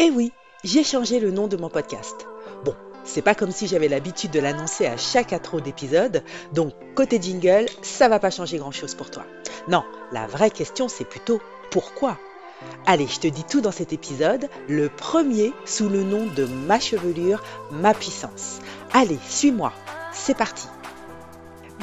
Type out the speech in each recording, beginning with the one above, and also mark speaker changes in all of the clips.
Speaker 1: Eh oui, j'ai changé le nom de mon podcast. Bon, c'est pas comme si j'avais l'habitude de l'annoncer à chaque intro d'épisode, donc côté jingle, ça va pas changer grand chose pour toi. Non, la vraie question c'est plutôt pourquoi? Allez, je te dis tout dans cet épisode, le premier sous le nom de Ma chevelure, ma puissance. Allez, suis-moi, c'est parti.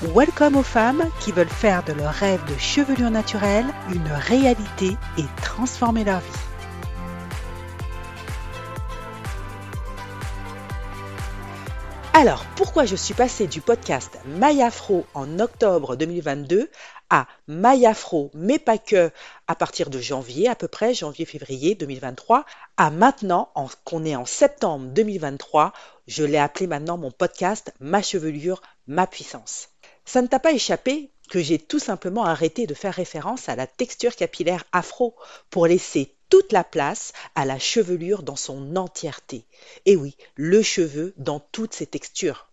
Speaker 1: Welcome aux femmes qui veulent faire de leur rêve de chevelure naturelle une réalité et transformer leur vie. Alors, pourquoi je suis passée du podcast Mayafro en octobre 2022 à Mayafro, mais pas que, à partir de janvier, à peu près janvier-février 2023, à maintenant, qu'on est en septembre 2023, je l'ai appelé maintenant mon podcast Ma chevelure, ma puissance. Ça ne t'a pas échappé que j'ai tout simplement arrêté de faire référence à la texture capillaire afro pour laisser toute la place à la chevelure dans son entièreté. Et oui, le cheveu dans toutes ses textures.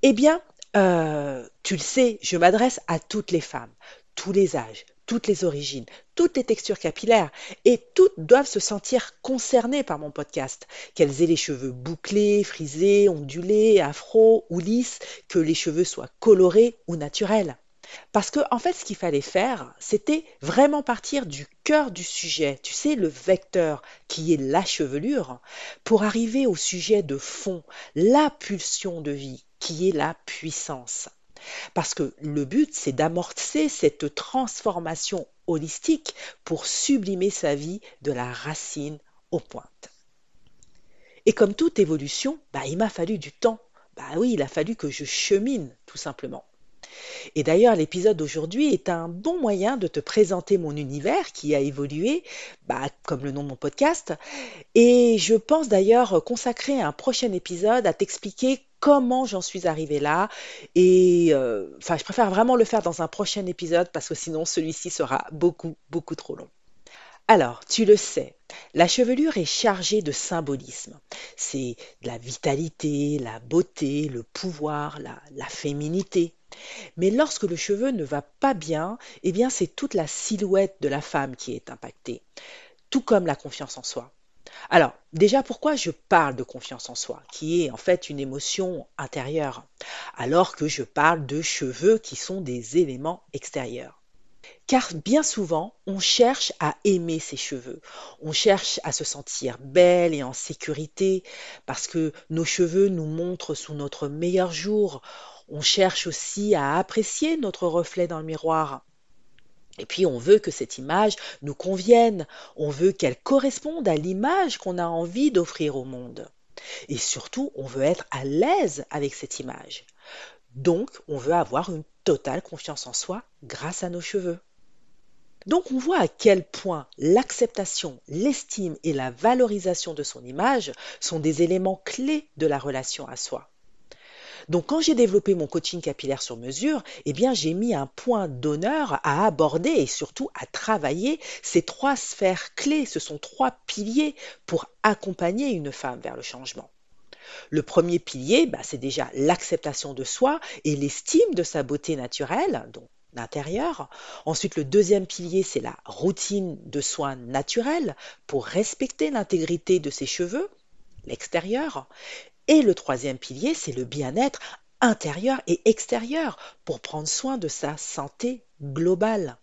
Speaker 1: Eh bien, euh, tu le sais, je m'adresse à toutes les femmes, tous les âges, toutes les origines, toutes les textures capillaires, et toutes doivent se sentir concernées par mon podcast, qu'elles aient les cheveux bouclés, frisés, ondulés, afro ou lisses, que les cheveux soient colorés ou naturels. Parce que, en fait, ce qu'il fallait faire, c'était vraiment partir du cœur du sujet, tu sais, le vecteur qui est la chevelure, pour arriver au sujet de fond, la pulsion de vie, qui est la puissance. Parce que le but, c'est d'amorcer cette transformation holistique pour sublimer sa vie de la racine aux pointes. Et comme toute évolution, bah, il m'a fallu du temps. Bah oui, il a fallu que je chemine, tout simplement. Et d'ailleurs, l'épisode d'aujourd'hui est un bon moyen de te présenter mon univers qui a évolué, bah, comme le nom de mon podcast. Et je pense d'ailleurs consacrer un prochain épisode à t'expliquer comment j'en suis arrivée là. Et euh, je préfère vraiment le faire dans un prochain épisode parce que sinon celui-ci sera beaucoup, beaucoup trop long. Alors, tu le sais, la chevelure est chargée de symbolisme. C'est la vitalité, la beauté, le pouvoir, la féminité. Mais lorsque le cheveu ne va pas bien, eh bien c'est toute la silhouette de la femme qui est impactée, tout comme la confiance en soi. Alors, déjà, pourquoi je parle de confiance en soi, qui est en fait une émotion intérieure, alors que je parle de cheveux qui sont des éléments extérieurs? Car bien souvent, on cherche à aimer ses cheveux. On cherche à se sentir belle et en sécurité parce que nos cheveux nous montrent sous notre meilleur jour. On cherche aussi à apprécier notre reflet dans le miroir. Et puis on veut que cette image nous convienne, on veut qu'elle corresponde à l'image qu'on a envie d'offrir au monde. Et surtout, on veut être à l'aise avec cette image. Donc, on veut avoir une totale confiance en soi grâce à nos cheveux. Donc on voit à quel point l'acceptation, l'estime et la valorisation de son image sont des éléments clés de la relation à soi. Donc quand j'ai développé mon coaching capillaire sur mesure, eh bien j'ai mis un point d'honneur à aborder et surtout à travailler ces trois sphères clés, ce sont trois piliers pour accompagner une femme vers le changement. Le premier pilier, bah, c'est déjà l'acceptation de soi et l'estime de sa beauté naturelle, donc l'intérieur. Ensuite, le deuxième pilier, c'est la routine de soins naturels pour respecter l'intégrité de ses cheveux, l'extérieur. Et le troisième pilier, c'est le bien-être intérieur et extérieur pour prendre soin de sa santé globale.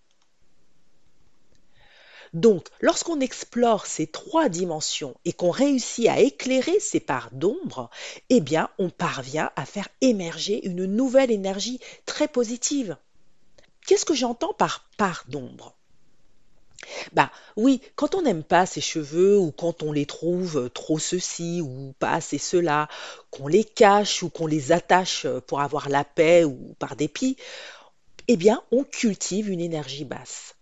Speaker 1: Donc, lorsqu'on explore ces trois dimensions et qu'on réussit à éclairer ces parts d'ombre, eh bien, on parvient à faire émerger une nouvelle énergie très positive. Qu'est-ce que j'entends par part d'ombre? Bah oui, quand on n'aime pas ses cheveux ou quand on les trouve trop ceci ou pas assez cela, qu'on les cache ou qu'on les attache pour avoir la paix ou par dépit, eh bien on cultive une énergie basse.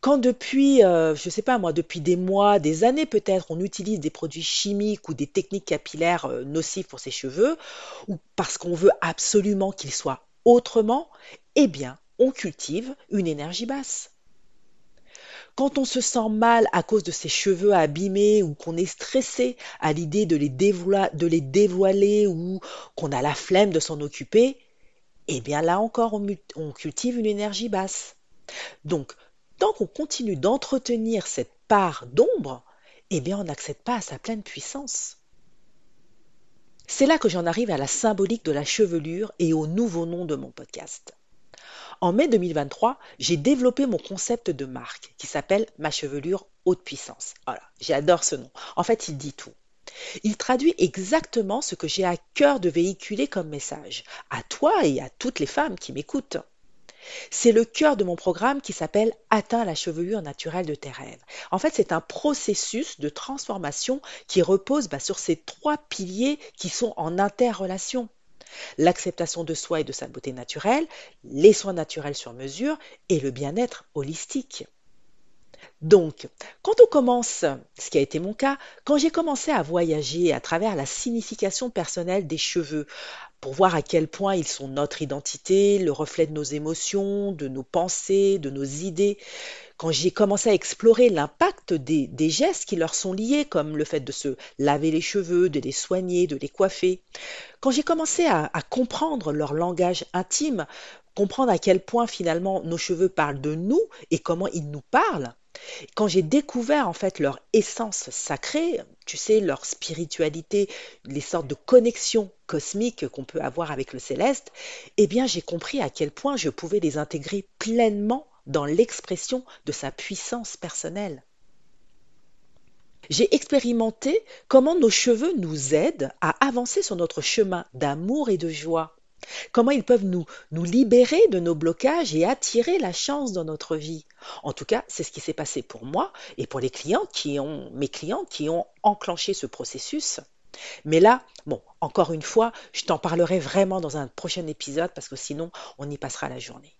Speaker 1: Quand depuis, euh, je sais pas moi, depuis des mois, des années peut-être, on utilise des produits chimiques ou des techniques capillaires euh, nocives pour ses cheveux, ou parce qu'on veut absolument qu'ils soient autrement, eh bien, on cultive une énergie basse. Quand on se sent mal à cause de ses cheveux abîmés ou qu'on est stressé à l'idée de les dévoiler ou qu'on a la flemme de s'en occuper, eh bien là encore, on, on cultive une énergie basse. Donc, tant qu'on continue d'entretenir cette part d'ombre, eh bien on n'accède pas à sa pleine puissance. C'est là que j'en arrive à la symbolique de la chevelure et au nouveau nom de mon podcast. En mai 2023, j'ai développé mon concept de marque qui s'appelle Ma chevelure haute puissance. Voilà, j'adore ce nom. En fait, il dit tout. Il traduit exactement ce que j'ai à cœur de véhiculer comme message, à toi et à toutes les femmes qui m'écoutent. C'est le cœur de mon programme qui s'appelle Atteins la chevelure naturelle de tes rêves. En fait, c'est un processus de transformation qui repose bah, sur ces trois piliers qui sont en interrelation. L'acceptation de soi et de sa beauté naturelle, les soins naturels sur mesure et le bien-être holistique. Donc, quand on commence, ce qui a été mon cas, quand j'ai commencé à voyager à travers la signification personnelle des cheveux, pour voir à quel point ils sont notre identité, le reflet de nos émotions, de nos pensées, de nos idées. Quand j'ai commencé à explorer l'impact des, gestes qui leur sont liés, comme le fait de se laver les cheveux, de les soigner, de les coiffer, quand j'ai commencé à comprendre leur langage intime, comprendre à quel point finalement nos cheveux parlent de nous et comment ils nous parlent, quand j'ai découvert en fait leur essence sacrée, tu sais, leur spiritualité, les sortes de connexions cosmiques qu'on peut avoir avec le céleste, eh bien j'ai compris à quel point je pouvais les intégrer pleinement dans l'expression de sa puissance personnelle. J'ai expérimenté comment nos cheveux nous aident à avancer sur notre chemin d'amour et de joie. Comment ils peuvent nous, nous libérer de nos blocages et attirer la chance dans notre vie? En tout cas, c'est ce qui s'est passé pour moi et pour les clients qui ont, mes clients qui ont enclenché ce processus. Mais là, bon, encore une fois, je t'en parlerai vraiment dans un prochain épisode parce que sinon, on y passera la journée.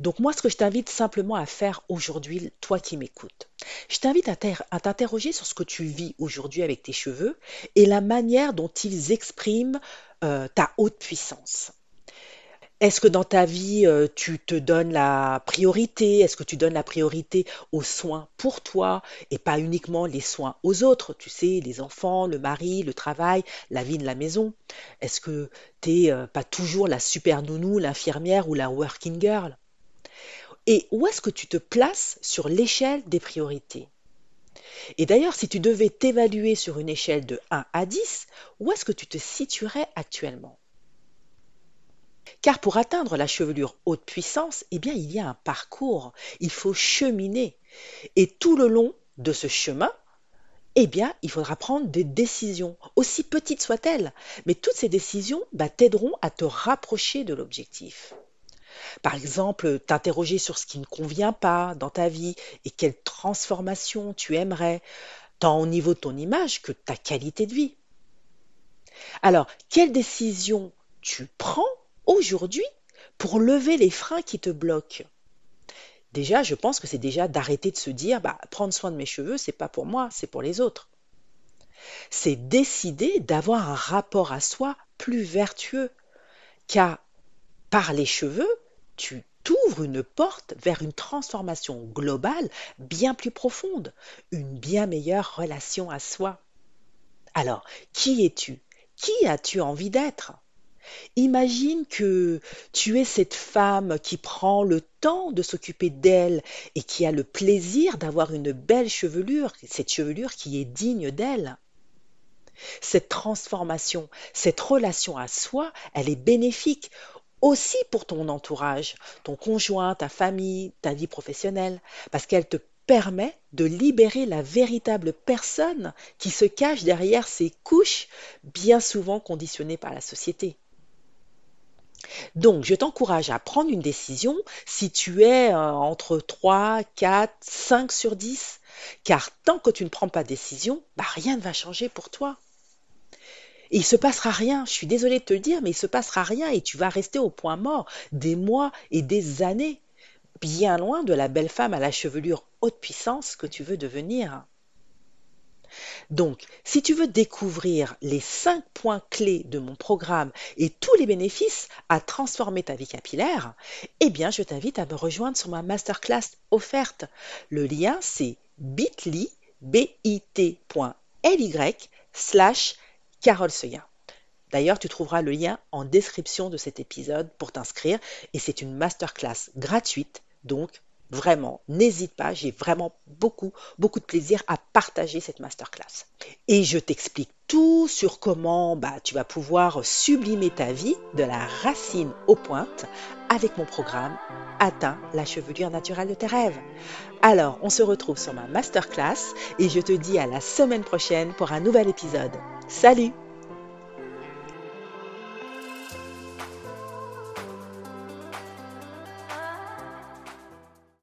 Speaker 1: Donc moi, ce que je t'invite simplement à faire aujourd'hui, toi qui m'écoutes, je t'invite à t'interroger sur ce que tu vis aujourd'hui avec tes cheveux et la manière dont ils expriment euh, ta haute puissance. Est-ce que dans ta vie, euh, tu te donnes la priorité? Est-ce que tu donnes la priorité aux soins pour toi et pas uniquement les soins aux autres? Tu sais, les enfants, le mari, le travail, la vie de la maison. Est-ce que tu n'es euh, pas toujours la super nounou, l'infirmière ou la working girl? Et où est-ce que tu te places sur l'échelle des priorités? Et d'ailleurs, si tu devais t'évaluer sur une échelle de 1 à 10, où est-ce que tu te situerais actuellement? Car pour atteindre la chevelure haute puissance, eh bien, il y a un parcours, il faut cheminer. Et tout le long de ce chemin, eh bien, il faudra prendre des décisions, aussi petites soient-elles. Mais toutes ces décisions bah, t'aideront à te rapprocher de l'objectif. Par exemple, t'interroger sur ce qui ne convient pas dans ta vie et quelle transformation tu aimerais, tant au niveau de ton image que de ta qualité de vie. Alors, quelle décision tu prends aujourd'hui pour lever les freins qui te bloquent Déjà, je pense que c'est déjà d'arrêter de se dire bah, prendre soin de mes cheveux, c'est pas pour moi, c'est pour les autres. C'est décider d'avoir un rapport à soi plus vertueux, car par les cheveux, tu t'ouvres une porte vers une transformation globale bien plus profonde, une bien meilleure relation à soi. Alors, qui es-tu? Qui as-tu envie d'être? Imagine que tu es cette femme qui prend le temps de s'occuper d'elle et qui a le plaisir d'avoir une belle chevelure, cette chevelure qui est digne d'elle. Cette transformation, cette relation à soi, elle est bénéfique aussi pour ton entourage, ton conjoint, ta famille, ta vie professionnelle, parce qu'elle te permet de libérer la véritable personne qui se cache derrière ces couches bien souvent conditionnées par la société. Donc, je t'encourage à prendre une décision si tu es euh, entre 3, 4, 5 sur 10, car tant que tu ne prends pas de décision, bah, rien ne va changer pour toi. Et il se passera rien, je suis désolée de te le dire, mais il se passera rien et tu vas rester au point mort des mois et des années. bien loin de la belle femme à la chevelure haute puissance que tu veux devenir. Donc, si tu veux découvrir les 5 points clés de mon programme et tous les bénéfices à transformer ta vie capillaire, eh bien, je t'invite à me rejoindre sur ma masterclass offerte. Le lien, c'est bit.ly, bit.ly slash Carole D'ailleurs, tu trouveras le lien en description de cet épisode pour t'inscrire et c'est une masterclass gratuite, donc Vraiment, n'hésite pas, j'ai vraiment beaucoup, beaucoup de plaisir à partager cette masterclass. Et je t'explique tout sur comment bah, tu vas pouvoir sublimer ta vie de la racine aux pointes avec mon programme Atteins la chevelure naturelle de tes rêves. Alors, on se retrouve sur ma masterclass et je te dis à la semaine prochaine pour un nouvel épisode. Salut